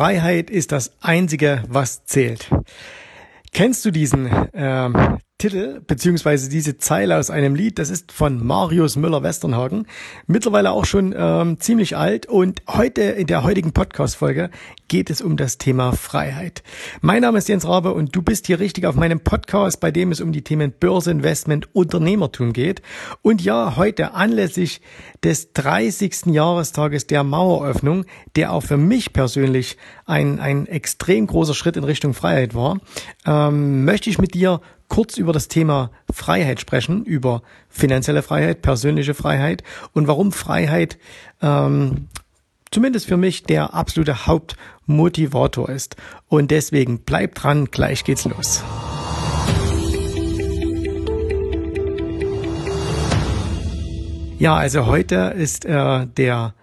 Freiheit ist das Einzige, was zählt. Kennst du diesen ähm, Titel beziehungsweise diese Zeile aus einem Lied, das ist von Marius Müller-Westernhagen, mittlerweile auch schon ähm, ziemlich alt und heute in der heutigen Podcast-Folge geht es um das Thema Freiheit. Mein Name ist Jens Rabe und du bist hier richtig auf meinem Podcast, bei dem es um die Themen Börse, Investment, Unternehmertum geht. Und ja, heute anlässlich des 30. Jahrestages der Maueröffnung, der auch für mich persönlich ein, ein extrem großer Schritt in Richtung Freiheit war, ähm, möchte ich mit dir kurz über das Thema Freiheit sprechen, über finanzielle Freiheit, persönliche Freiheit und warum Freiheit ähm, zumindest für mich der absolute Hauptmotivator ist. Und deswegen bleib dran, gleich geht's los. Ja, also heute ist äh, der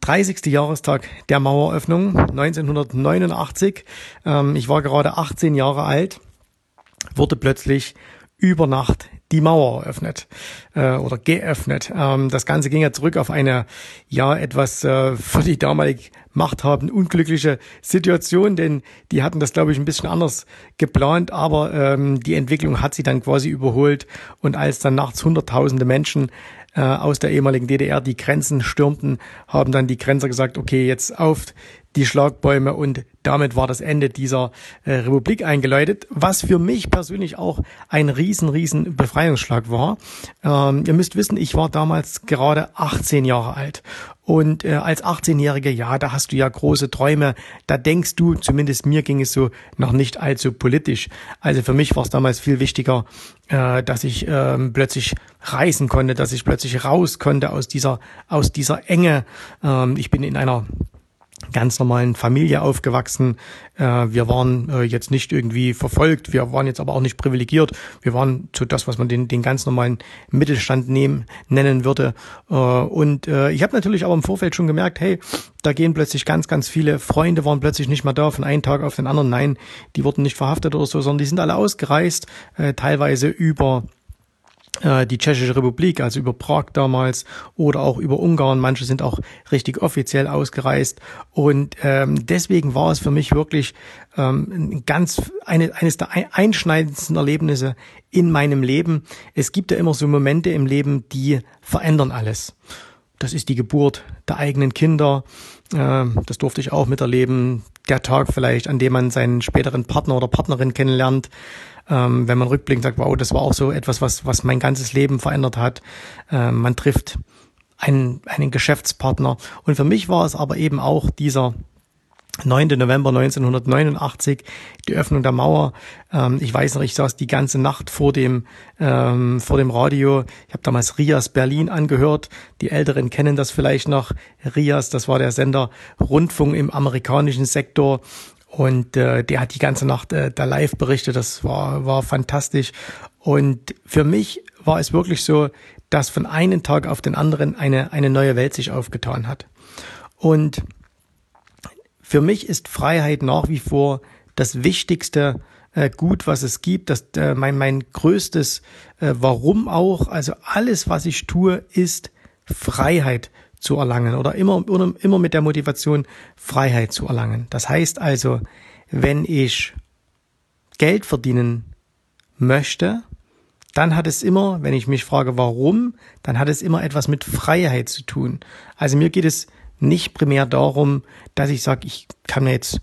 30. Jahrestag der Maueröffnung 1989. Ähm, ich war gerade 18 Jahre alt wurde plötzlich über Nacht die Mauer eröffnet äh, oder geöffnet. Ähm, das Ganze ging ja zurück auf eine ja etwas äh, für die damalig Machthabenden unglückliche Situation, denn die hatten das glaube ich ein bisschen anders geplant, aber ähm, die Entwicklung hat sie dann quasi überholt und als dann nachts hunderttausende Menschen äh, aus der ehemaligen DDR die Grenzen stürmten, haben dann die Grenzer gesagt, okay, jetzt auf die Schlagbäume und damit war das Ende dieser äh, Republik eingeläutet, was für mich persönlich auch ein riesen, riesen Befreiungsschlag war. Ähm, ihr müsst wissen, ich war damals gerade 18 Jahre alt und äh, als 18-Jährige, ja, da hast du ja große Träume. Da denkst du, zumindest mir ging es so, noch nicht allzu politisch. Also für mich war es damals viel wichtiger, äh, dass ich äh, plötzlich reisen konnte, dass ich plötzlich raus konnte aus dieser aus dieser Enge. Ähm, ich bin in einer ganz normalen Familie aufgewachsen. Äh, wir waren äh, jetzt nicht irgendwie verfolgt, wir waren jetzt aber auch nicht privilegiert. Wir waren zu das, was man den, den ganz normalen Mittelstand nehmen, nennen würde. Äh, und ich habe natürlich aber im Vorfeld schon gemerkt, hey, da gehen plötzlich ganz, ganz viele Freunde waren plötzlich nicht mehr da von einem Tag auf den anderen. Nein, die wurden nicht verhaftet oder so, sondern die sind alle ausgereist, teilweise über die Tschechische Republik, also über Prag damals oder auch über Ungarn. Manche sind auch richtig offiziell ausgereist. Und ähm, deswegen war es für mich wirklich ähm, ganz eine, eines der einschneidendsten Erlebnisse in meinem Leben. Es gibt ja immer so Momente im Leben, die verändern alles. Das ist die Geburt der eigenen Kinder. Das durfte ich auch miterleben. Der Tag vielleicht, an dem man seinen späteren Partner oder Partnerin kennenlernt ähm, wenn man rückblickend sagt, wow, das war auch so etwas, was, was mein ganzes Leben verändert hat. Ähm, man trifft einen, einen Geschäftspartner. Und für mich war es aber eben auch dieser 9. November 1989, die Öffnung der Mauer. Ähm, ich weiß noch, ich saß die ganze Nacht vor dem ähm, vor dem Radio. Ich habe damals Rias Berlin angehört. Die Älteren kennen das vielleicht noch. Rias, das war der Sender Rundfunk im amerikanischen Sektor. Und äh, der hat die ganze Nacht äh, da live berichtet. Das war, war fantastisch. Und für mich war es wirklich so, dass von einem Tag auf den anderen eine, eine neue Welt sich aufgetan hat. Und für mich ist Freiheit nach wie vor das wichtigste äh, Gut, was es gibt. Das, äh, mein, mein größtes äh, Warum auch. Also alles, was ich tue, ist Freiheit zu erlangen oder immer, immer mit der Motivation, Freiheit zu erlangen. Das heißt also, wenn ich Geld verdienen möchte, dann hat es immer, wenn ich mich frage, warum, dann hat es immer etwas mit Freiheit zu tun. Also mir geht es nicht primär darum, dass ich sage, ich kann mir jetzt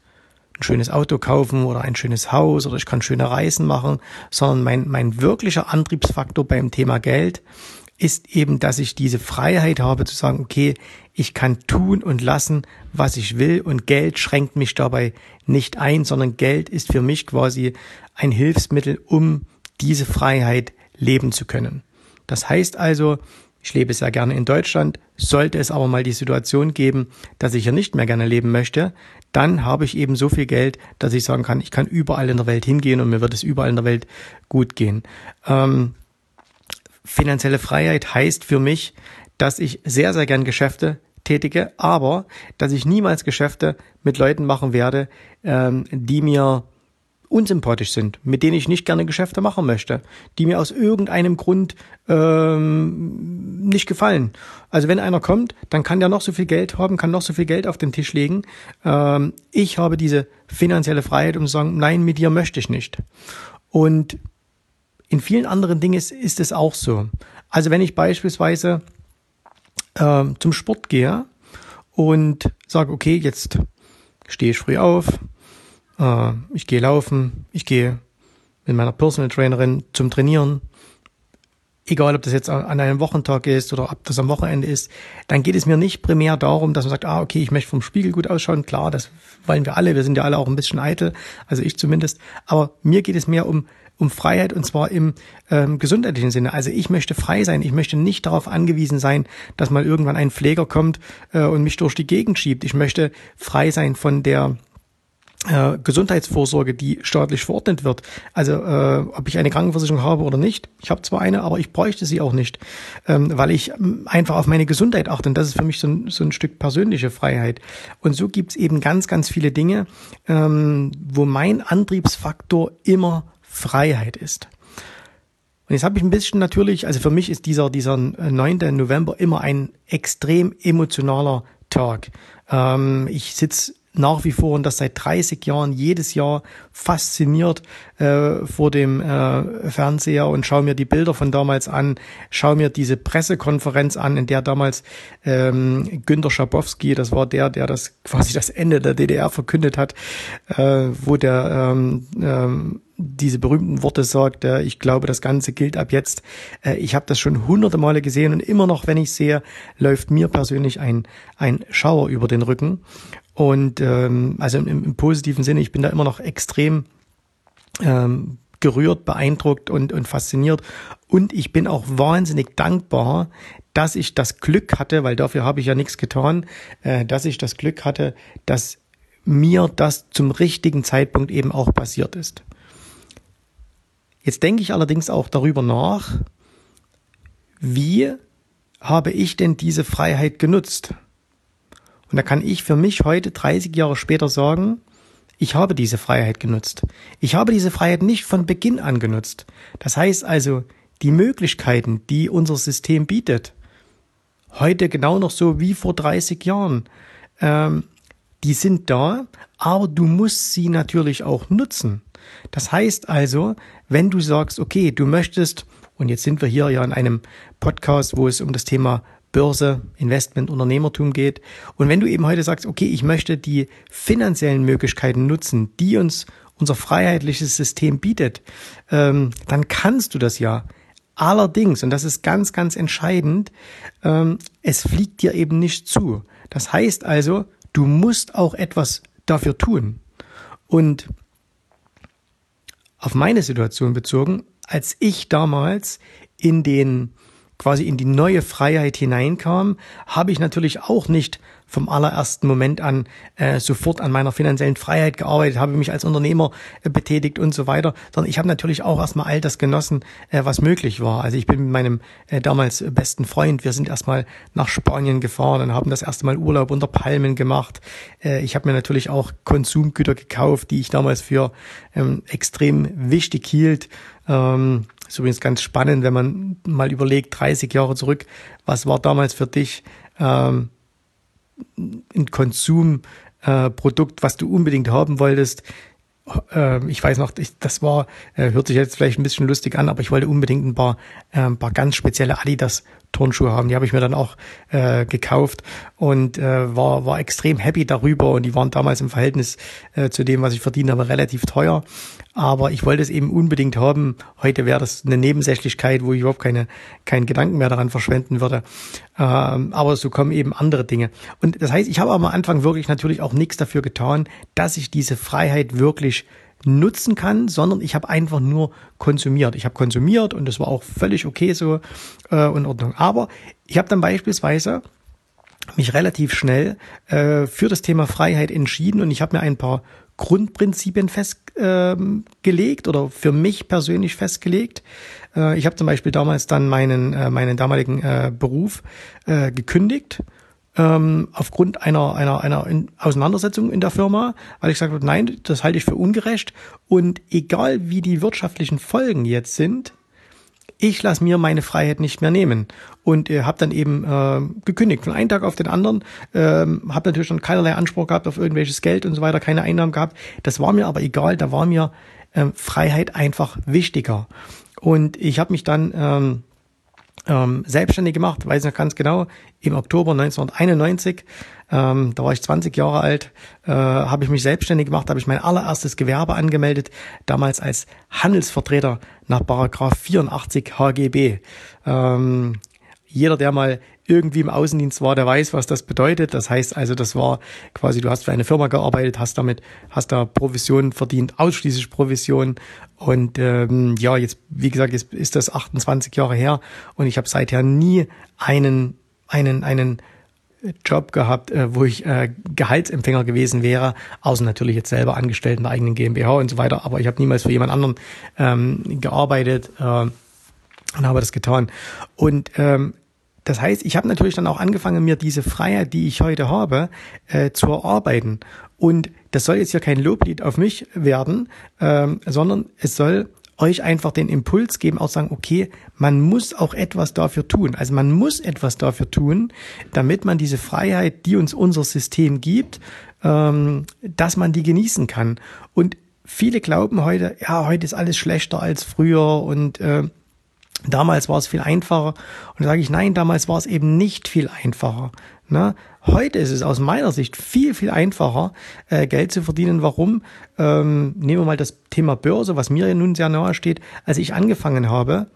ein schönes Auto kaufen oder ein schönes Haus oder ich kann schöne Reisen machen, sondern mein, mein wirklicher Antriebsfaktor beim Thema Geld ist eben, dass ich diese Freiheit habe zu sagen, okay, ich kann tun und lassen, was ich will und Geld schränkt mich dabei nicht ein, sondern Geld ist für mich quasi ein Hilfsmittel, um diese Freiheit leben zu können. Das heißt also, ich lebe sehr gerne in Deutschland, sollte es aber mal die Situation geben, dass ich hier nicht mehr gerne leben möchte, dann habe ich eben so viel Geld, dass ich sagen kann, ich kann überall in der Welt hingehen und mir wird es überall in der Welt gut gehen. Ähm, finanzielle Freiheit heißt für mich, dass ich sehr, sehr gern Geschäfte tätige, aber dass ich niemals Geschäfte mit Leuten machen werde, ähm, die mir unsympathisch sind, mit denen ich nicht gerne Geschäfte machen möchte, die mir aus irgendeinem Grund ähm, nicht gefallen. Also wenn einer kommt, dann kann der noch so viel Geld haben, kann noch so viel Geld auf den Tisch legen. Ähm, ich habe diese finanzielle Freiheit, um zu sagen, nein, mit dir möchte ich nicht. Und in vielen anderen Dingen ist, ist es auch so. Also wenn ich beispielsweise äh, zum Sport gehe und sage, okay, jetzt stehe ich früh auf, äh, ich gehe laufen, ich gehe mit meiner Personal Trainerin zum Trainieren, egal ob das jetzt an einem Wochentag ist oder ob das am Wochenende ist, dann geht es mir nicht primär darum, dass man sagt, ah, okay, ich möchte vom Spiegel gut ausschauen. Klar, das wollen wir alle. Wir sind ja alle auch ein bisschen eitel, also ich zumindest. Aber mir geht es mehr um um Freiheit und zwar im ähm, gesundheitlichen Sinne. Also ich möchte frei sein. Ich möchte nicht darauf angewiesen sein, dass mal irgendwann ein Pfleger kommt äh, und mich durch die Gegend schiebt. Ich möchte frei sein von der äh, Gesundheitsvorsorge, die staatlich verordnet wird. Also äh, ob ich eine Krankenversicherung habe oder nicht. Ich habe zwar eine, aber ich bräuchte sie auch nicht, ähm, weil ich ähm, einfach auf meine Gesundheit achte. Und das ist für mich so ein, so ein Stück persönliche Freiheit. Und so gibt's eben ganz, ganz viele Dinge, ähm, wo mein Antriebsfaktor immer Freiheit ist. Und jetzt habe ich ein bisschen natürlich, also für mich ist dieser, dieser 9. November immer ein extrem emotionaler Tag. Ähm, ich sitze nach wie vor und das seit 30 Jahren jedes Jahr fasziniert äh, vor dem äh, Fernseher und schaue mir die Bilder von damals an, schaue mir diese Pressekonferenz an, in der damals ähm, Günter Schabowski, das war der, der das quasi das Ende der DDR verkündet hat, äh, wo der ähm, ähm, diese berühmten Worte sagt, äh, ich glaube, das Ganze gilt ab jetzt. Äh, ich habe das schon hunderte Male gesehen und immer noch, wenn ich sehe, läuft mir persönlich ein, ein Schauer über den Rücken. Und ähm, also im, im positiven Sinne, ich bin da immer noch extrem ähm, gerührt, beeindruckt und, und fasziniert. Und ich bin auch wahnsinnig dankbar, dass ich das Glück hatte, weil dafür habe ich ja nichts getan, äh, dass ich das Glück hatte, dass mir das zum richtigen Zeitpunkt eben auch passiert ist. Jetzt denke ich allerdings auch darüber nach, wie habe ich denn diese Freiheit genutzt? Und da kann ich für mich heute, 30 Jahre später sagen, ich habe diese Freiheit genutzt. Ich habe diese Freiheit nicht von Beginn an genutzt. Das heißt also, die Möglichkeiten, die unser System bietet, heute genau noch so wie vor 30 Jahren, ähm, die sind da, aber du musst sie natürlich auch nutzen. Das heißt also, wenn du sagst, okay, du möchtest, und jetzt sind wir hier ja in einem Podcast, wo es um das Thema Börse, Investment, Unternehmertum geht. Und wenn du eben heute sagst, okay, ich möchte die finanziellen Möglichkeiten nutzen, die uns unser freiheitliches System bietet, ähm, dann kannst du das ja. Allerdings, und das ist ganz, ganz entscheidend, ähm, es fliegt dir eben nicht zu. Das heißt also, du musst auch etwas dafür tun. Und auf meine Situation bezogen, als ich damals in den quasi in die neue Freiheit hineinkam, habe ich natürlich auch nicht vom allerersten Moment an äh, sofort an meiner finanziellen Freiheit gearbeitet, habe mich als Unternehmer äh, betätigt und so weiter, sondern ich habe natürlich auch erstmal all das genossen, äh, was möglich war. Also ich bin mit meinem äh, damals besten Freund, wir sind erstmal nach Spanien gefahren und haben das erste Mal Urlaub unter Palmen gemacht. Äh, ich habe mir natürlich auch Konsumgüter gekauft, die ich damals für ähm, extrem wichtig hielt. Ähm, ist übrigens ganz spannend, wenn man mal überlegt, 30 Jahre zurück, was war damals für dich ähm, ein Konsumprodukt, äh, was du unbedingt haben wolltest? Äh, ich weiß noch, ich, das war, äh, hört sich jetzt vielleicht ein bisschen lustig an, aber ich wollte unbedingt ein paar, äh, ein paar ganz spezielle Adidas Turnschuhe haben. Die habe ich mir dann auch äh, gekauft und äh, war, war extrem happy darüber. Und die waren damals im Verhältnis äh, zu dem, was ich verdiene, aber relativ teuer. Aber ich wollte es eben unbedingt haben. Heute wäre das eine Nebensächlichkeit, wo ich überhaupt keine, keinen Gedanken mehr daran verschwenden würde. Ähm, aber so kommen eben andere Dinge. Und das heißt, ich habe am Anfang wirklich natürlich auch nichts dafür getan, dass ich diese Freiheit wirklich nutzen kann, sondern ich habe einfach nur konsumiert. Ich habe konsumiert und das war auch völlig okay so äh, in Ordnung. Aber ich habe dann beispielsweise mich relativ schnell äh, für das Thema Freiheit entschieden und ich habe mir ein paar Grundprinzipien festgelegt äh, oder für mich persönlich festgelegt. Äh, ich habe zum Beispiel damals dann meinen, äh, meinen damaligen äh, Beruf äh, gekündigt ähm, aufgrund einer, einer, einer Auseinandersetzung in der Firma, weil ich gesagt habe, nein, das halte ich für ungerecht. Und egal wie die wirtschaftlichen Folgen jetzt sind, ich lasse mir meine Freiheit nicht mehr nehmen und äh, habe dann eben äh, gekündigt von einem Tag auf den anderen, äh, habe natürlich schon keinerlei Anspruch gehabt auf irgendwelches Geld und so weiter, keine Einnahmen gehabt. Das war mir aber egal, da war mir äh, Freiheit einfach wichtiger. Und ich habe mich dann ähm, ähm, selbstständig gemacht, weiß noch ganz genau, im Oktober 1991, ähm, da war ich 20 Jahre alt, äh, habe ich mich selbstständig gemacht, habe ich mein allererstes Gewerbe angemeldet, damals als Handelsvertreter nach Paragraph 84 HGB. Ähm, jeder, der mal irgendwie im Außendienst war, der weiß, was das bedeutet. Das heißt also, das war quasi, du hast für eine Firma gearbeitet, hast damit, hast da Provision verdient, ausschließlich Provision. Und ähm, ja, jetzt, wie gesagt, jetzt ist das 28 Jahre her und ich habe seither nie einen, einen, einen Job gehabt, äh, wo ich äh, Gehaltsempfänger gewesen wäre, außer natürlich jetzt selber angestellt in der eigenen GmbH und so weiter. Aber ich habe niemals für jemand anderen ähm, gearbeitet äh, und habe das getan. Und ähm, das heißt, ich habe natürlich dann auch angefangen, mir diese Freiheit, die ich heute habe, äh, zu erarbeiten. Und das soll jetzt ja kein Loblied auf mich werden, ähm, sondern es soll euch einfach den Impuls geben, auch sagen, okay, man muss auch etwas dafür tun. Also man muss etwas dafür tun, damit man diese Freiheit, die uns unser System gibt, ähm, dass man die genießen kann. Und viele glauben heute, ja, heute ist alles schlechter als früher und äh, Damals war es viel einfacher. Und sage ich, nein, damals war es eben nicht viel einfacher. Ne? Heute ist es aus meiner Sicht viel, viel einfacher, äh, Geld zu verdienen. Warum? Ähm, nehmen wir mal das Thema Börse, was mir ja nun sehr nahe steht. Als ich angefangen habe,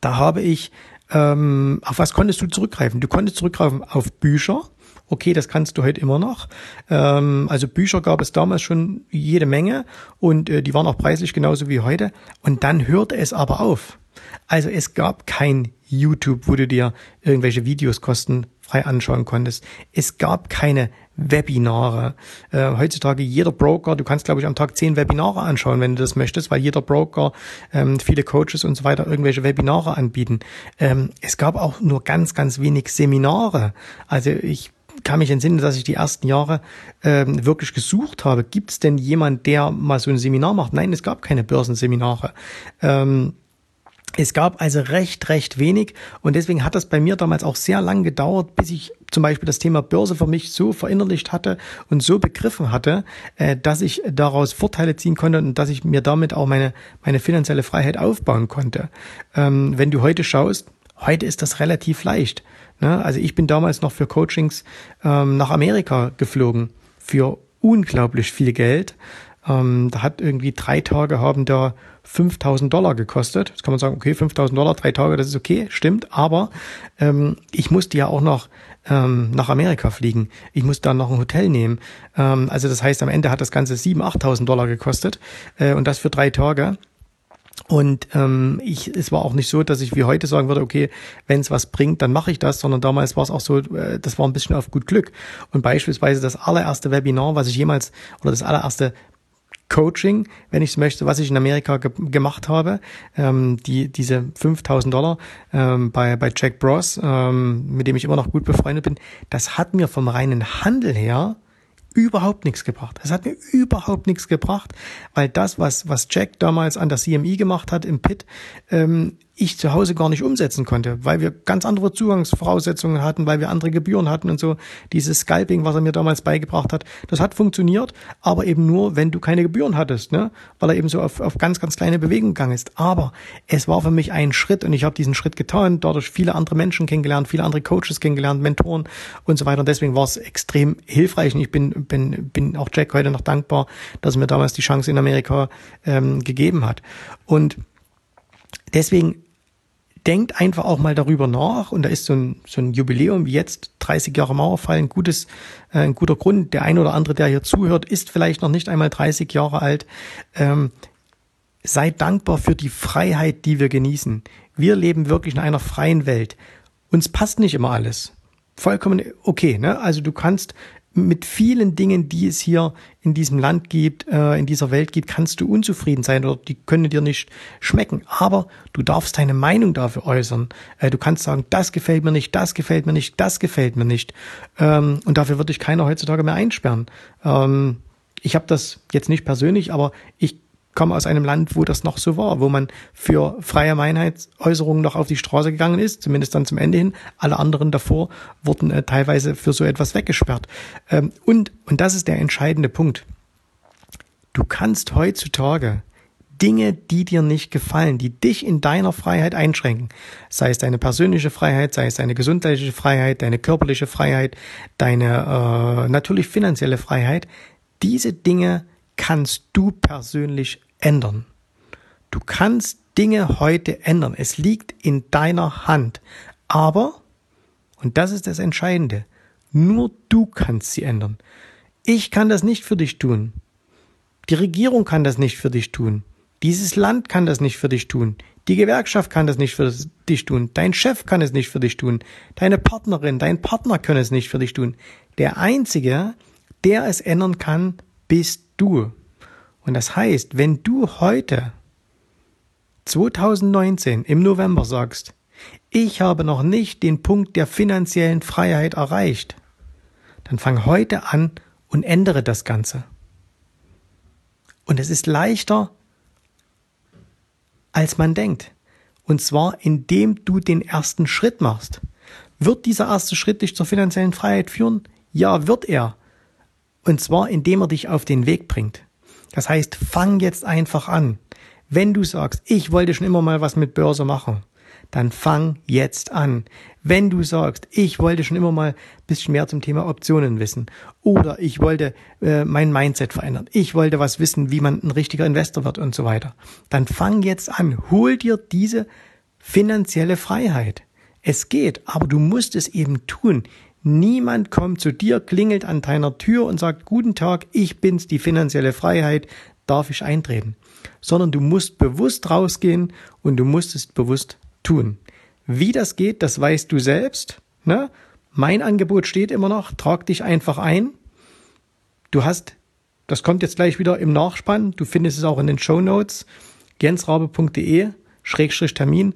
da habe ich, ähm, auf was konntest du zurückgreifen? Du konntest zurückgreifen auf Bücher. Okay, das kannst du heute immer noch. Ähm, also Bücher gab es damals schon jede Menge und äh, die waren auch preislich genauso wie heute. Und dann hörte es aber auf. Also es gab kein YouTube, wo du dir irgendwelche Videos kostenfrei anschauen konntest. Es gab keine Webinare. Äh, heutzutage jeder Broker, du kannst glaube ich am Tag zehn Webinare anschauen, wenn du das möchtest, weil jeder Broker, ähm, viele Coaches und so weiter irgendwelche Webinare anbieten. Ähm, es gab auch nur ganz, ganz wenig Seminare. Also ich kann mich entsinnen, dass ich die ersten Jahre ähm, wirklich gesucht habe. Gibt es denn jemand, der mal so ein Seminar macht? Nein, es gab keine Börsenseminare. Ähm, es gab also recht, recht wenig und deswegen hat das bei mir damals auch sehr lang gedauert, bis ich zum Beispiel das Thema Börse für mich so verinnerlicht hatte und so begriffen hatte, äh, dass ich daraus Vorteile ziehen konnte und dass ich mir damit auch meine, meine finanzielle Freiheit aufbauen konnte. Ähm, wenn du heute schaust, heute ist das relativ leicht. Ne? Also ich bin damals noch für Coachings ähm, nach Amerika geflogen für unglaublich viel Geld. Ähm, da hat irgendwie drei Tage haben da 5000 Dollar gekostet. Jetzt kann man sagen, okay, 5000 Dollar, drei Tage, das ist okay, stimmt. Aber ähm, ich musste ja auch noch ähm, nach Amerika fliegen. Ich musste dann noch ein Hotel nehmen. Ähm, also das heißt, am Ende hat das Ganze 7.000, 8.000 Dollar gekostet äh, und das für drei Tage. Und ähm, ich, es war auch nicht so, dass ich wie heute sagen würde, okay, wenn es was bringt, dann mache ich das, sondern damals war es auch so, äh, das war ein bisschen auf gut Glück. Und beispielsweise das allererste Webinar, was ich jemals, oder das allererste Coaching, wenn ich es möchte, was ich in Amerika ge gemacht habe, ähm, die diese 5000 Dollar ähm, bei bei Jack Bros, ähm, mit dem ich immer noch gut befreundet bin, das hat mir vom reinen Handel her überhaupt nichts gebracht. Es hat mir überhaupt nichts gebracht, weil das, was, was Jack damals an der CMI gemacht hat im Pit, ähm, ich zu Hause gar nicht umsetzen konnte, weil wir ganz andere Zugangsvoraussetzungen hatten, weil wir andere Gebühren hatten und so. Dieses Scalping, was er mir damals beigebracht hat, das hat funktioniert, aber eben nur, wenn du keine Gebühren hattest, ne? weil er eben so auf, auf ganz, ganz kleine Bewegungen gegangen ist. Aber es war für mich ein Schritt und ich habe diesen Schritt getan, dadurch viele andere Menschen kennengelernt, viele andere Coaches kennengelernt, Mentoren und so weiter. Und deswegen war es extrem hilfreich und ich bin, bin, bin auch Jack heute noch dankbar, dass er mir damals die Chance in Amerika ähm, gegeben hat. Und deswegen denkt einfach auch mal darüber nach und da ist so ein, so ein Jubiläum wie jetzt 30 Jahre Mauerfall ein gutes, äh, ein guter Grund. Der ein oder andere, der hier zuhört, ist vielleicht noch nicht einmal 30 Jahre alt. Ähm, seid dankbar für die Freiheit, die wir genießen. Wir leben wirklich in einer freien Welt. Uns passt nicht immer alles. Vollkommen okay, ne? Also du kannst mit vielen Dingen, die es hier in diesem Land gibt, äh, in dieser Welt gibt, kannst du unzufrieden sein oder die können dir nicht schmecken. Aber du darfst deine Meinung dafür äußern. Äh, du kannst sagen, das gefällt mir nicht, das gefällt mir nicht, das gefällt mir nicht. Ähm, und dafür würde ich keiner heutzutage mehr einsperren. Ähm, ich habe das jetzt nicht persönlich, aber ich komme aus einem Land, wo das noch so war, wo man für freie Meinheitsäußerungen noch auf die Straße gegangen ist, zumindest dann zum Ende hin. Alle anderen davor wurden äh, teilweise für so etwas weggesperrt. Ähm, und, und das ist der entscheidende Punkt. Du kannst heutzutage Dinge, die dir nicht gefallen, die dich in deiner Freiheit einschränken, sei es deine persönliche Freiheit, sei es deine gesundheitliche Freiheit, deine körperliche Freiheit, deine äh, natürlich finanzielle Freiheit, diese Dinge kannst du persönlich ändern. Du kannst Dinge heute ändern. Es liegt in deiner Hand. Aber, und das ist das Entscheidende, nur du kannst sie ändern. Ich kann das nicht für dich tun. Die Regierung kann das nicht für dich tun. Dieses Land kann das nicht für dich tun. Die Gewerkschaft kann das nicht für dich tun. Dein Chef kann es nicht für dich tun. Deine Partnerin, dein Partner können es nicht für dich tun. Der Einzige, der es ändern kann, bist du. Und das heißt, wenn du heute 2019 im November sagst, ich habe noch nicht den Punkt der finanziellen Freiheit erreicht, dann fang heute an und ändere das Ganze. Und es ist leichter, als man denkt. Und zwar, indem du den ersten Schritt machst. Wird dieser erste Schritt dich zur finanziellen Freiheit führen? Ja, wird er. Und zwar, indem er dich auf den Weg bringt. Das heißt, fang jetzt einfach an. Wenn du sagst, ich wollte schon immer mal was mit Börse machen, dann fang jetzt an. Wenn du sagst, ich wollte schon immer mal bisschen mehr zum Thema Optionen wissen oder ich wollte äh, mein Mindset verändern, ich wollte was wissen, wie man ein richtiger Investor wird und so weiter, dann fang jetzt an. Hol dir diese finanzielle Freiheit. Es geht, aber du musst es eben tun. Niemand kommt zu dir, klingelt an deiner Tür und sagt, guten Tag, ich bin's, die finanzielle Freiheit, darf ich eintreten? Sondern du musst bewusst rausgehen und du musst es bewusst tun. Wie das geht, das weißt du selbst. Ne? Mein Angebot steht immer noch, trag dich einfach ein. Du hast, das kommt jetzt gleich wieder im Nachspann, du findest es auch in den Show Notes, jensrabe.de, Schrägstrich Termin.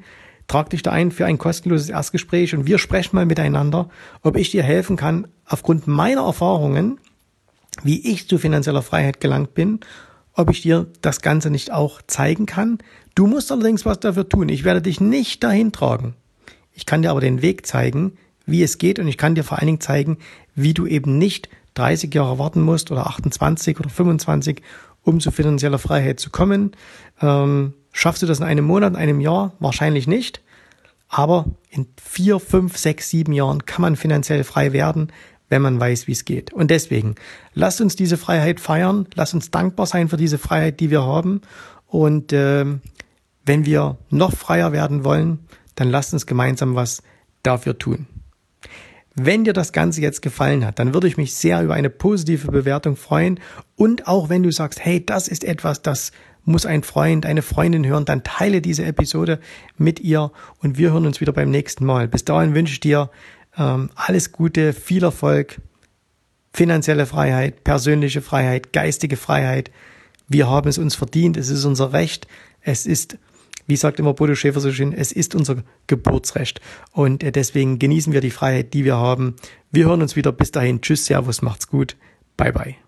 Trag dich da ein für ein kostenloses Erstgespräch und wir sprechen mal miteinander, ob ich dir helfen kann, aufgrund meiner Erfahrungen, wie ich zu finanzieller Freiheit gelangt bin, ob ich dir das Ganze nicht auch zeigen kann. Du musst allerdings was dafür tun. Ich werde dich nicht dahin tragen. Ich kann dir aber den Weg zeigen, wie es geht und ich kann dir vor allen Dingen zeigen, wie du eben nicht 30 Jahre warten musst oder 28 oder 25, um zu finanzieller Freiheit zu kommen. Ähm, Schaffst du das in einem Monat, in einem Jahr? Wahrscheinlich nicht. Aber in vier, fünf, sechs, sieben Jahren kann man finanziell frei werden, wenn man weiß, wie es geht. Und deswegen, lasst uns diese Freiheit feiern, lasst uns dankbar sein für diese Freiheit, die wir haben. Und äh, wenn wir noch freier werden wollen, dann lasst uns gemeinsam was dafür tun. Wenn dir das Ganze jetzt gefallen hat, dann würde ich mich sehr über eine positive Bewertung freuen. Und auch wenn du sagst, hey, das ist etwas, das muss ein Freund, eine Freundin hören, dann teile diese Episode mit ihr und wir hören uns wieder beim nächsten Mal. Bis dahin wünsche ich dir ähm, alles Gute, viel Erfolg, finanzielle Freiheit, persönliche Freiheit, geistige Freiheit. Wir haben es uns verdient, es ist unser Recht, es ist, wie sagt immer Bodo Schäfer so schön, es ist unser Geburtsrecht. Und äh, deswegen genießen wir die Freiheit, die wir haben. Wir hören uns wieder. Bis dahin. Tschüss, Servus, macht's gut. Bye, bye.